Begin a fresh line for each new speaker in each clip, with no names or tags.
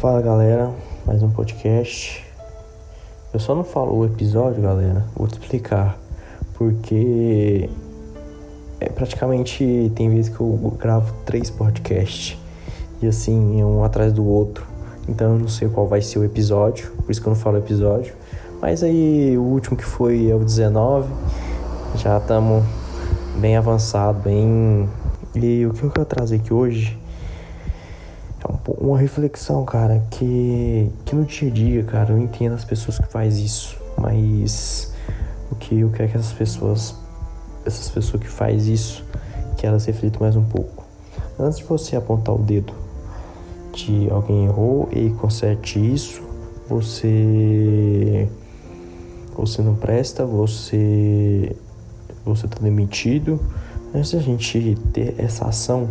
Fala galera, mais um podcast. Eu só não falo o episódio, galera, vou te explicar. Porque é praticamente tem vezes que eu gravo três podcasts e assim, um atrás do outro. Então eu não sei qual vai ser o episódio, por isso que eu não falo episódio. Mas aí o último que foi é o 19. Já estamos bem avançado, bem. E o que eu quero trazer aqui hoje uma reflexão, cara, que, que no dia a dia, cara, eu entendo as pessoas que faz isso, mas o que eu quero que essas pessoas, essas pessoas que faz isso, que elas reflitam mais um pouco. Antes de você apontar o dedo de alguém errou e conserte isso, você você não presta, você você tá demitido. Antes da gente ter essa ação,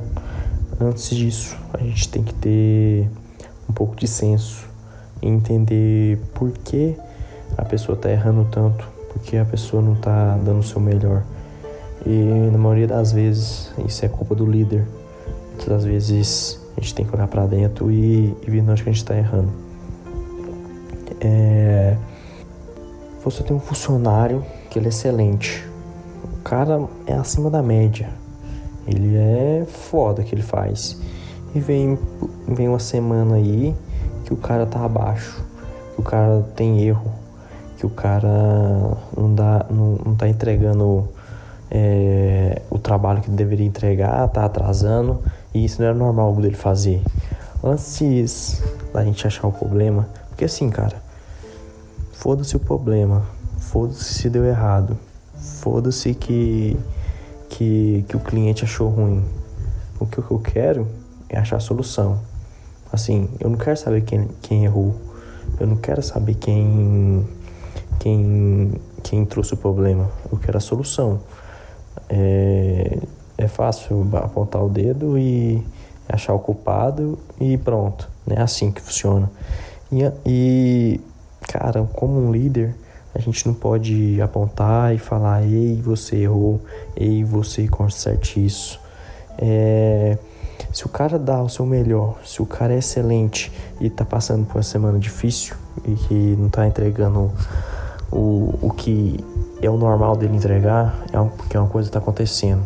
antes disso, a gente tem que ter um pouco de senso e entender por que a pessoa tá errando tanto, por que a pessoa não tá dando o seu melhor. E na maioria das vezes isso é culpa do líder. Muitas das vezes a gente tem que olhar para dentro e, e ver onde que a gente está errando. É, você tem um funcionário que ele é excelente. O cara é acima da média. Ele é foda que ele faz. E vem, vem uma semana aí que o cara tá abaixo. Que o cara tem erro. Que o cara não, dá, não, não tá entregando é, o trabalho que deveria entregar, tá atrasando. E isso não era normal dele fazer. Antes da gente achar o problema. Porque assim, cara. Foda-se o problema. Foda-se se deu errado. Foda-se que, que, que o cliente achou ruim. O que eu quero é achar a solução. Assim, eu não quero saber quem, quem errou. Eu não quero saber quem, quem, quem trouxe o problema. Eu quero a solução. É, é fácil apontar o dedo e achar o culpado e pronto. É assim que funciona. E, e cara, como um líder, a gente não pode apontar e falar: ei, você errou, ei, você conserte isso. É, se o cara dá o seu melhor, se o cara é excelente e tá passando por uma semana difícil e que não tá entregando o, o que é o normal dele entregar, é um, porque uma coisa tá acontecendo.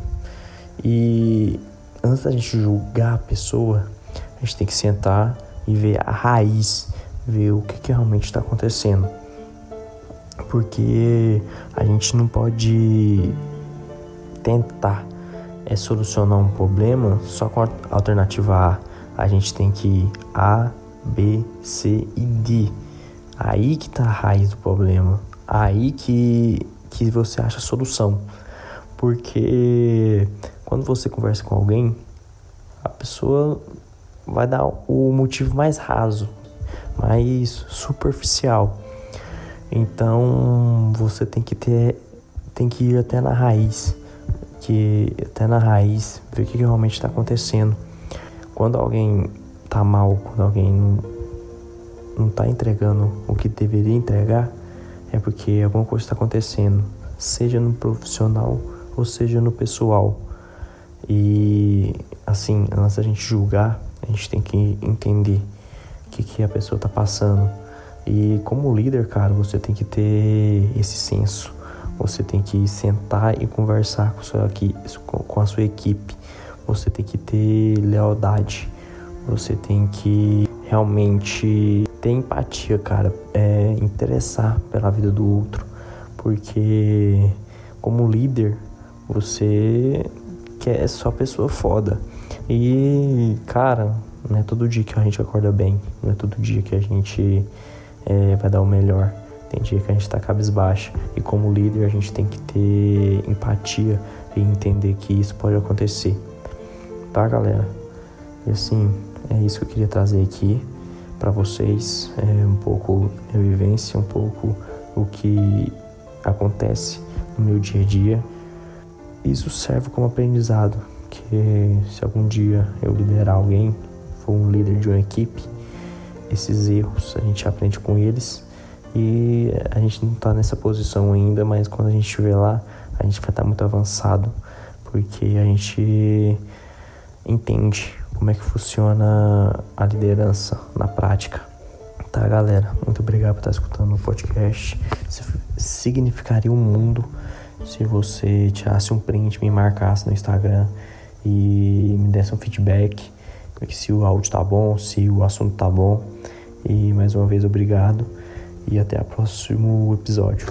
E antes da gente julgar a pessoa, a gente tem que sentar e ver a raiz, ver o que, que realmente está acontecendo porque a gente não pode tentar é, solucionar um problema só com a alternativa A. A gente tem que ir A, B, C e D. Aí que tá a raiz do problema. Aí que, que você acha a solução. Porque quando você conversa com alguém, a pessoa vai dar o motivo mais raso, mais superficial. Então você tem que ter, tem que ir até na raiz, que até na raiz ver o que realmente está acontecendo. Quando alguém tá mal, quando alguém não, não tá entregando o que deveria entregar, é porque alguma coisa está acontecendo, seja no profissional ou seja no pessoal. E assim, antes da gente julgar, a gente tem que entender o que, que a pessoa está passando e como líder, cara, você tem que ter esse senso. Você tem que sentar e conversar com, sua, com a sua equipe. Você tem que ter lealdade. Você tem que realmente ter empatia, cara. É interessar pela vida do outro. Porque como líder, você quer só pessoa foda. E, cara, não é todo dia que a gente acorda bem. Não é todo dia que a gente é, vai dar o melhor. Tem dia que a gente tá cabisbaixo e como líder a gente tem que ter empatia e entender que isso pode acontecer. Tá, galera? E assim, é isso que eu queria trazer aqui para vocês, é um pouco a vivência, um pouco o que acontece no meu dia a dia. Isso serve como aprendizado, que se algum dia eu liderar alguém, for um líder de uma equipe, esses erros, a gente aprende com eles e a gente não está nessa posição ainda, mas quando a gente estiver lá, a gente vai estar tá muito avançado, porque a gente entende como é que funciona a liderança na prática. Tá, galera? Muito obrigado por estar escutando o podcast. Significaria um mundo se você tirasse um print, me marcasse no Instagram e me desse um feedback se o áudio tá bom, se o assunto tá bom. E mais uma vez obrigado e até o próximo episódio.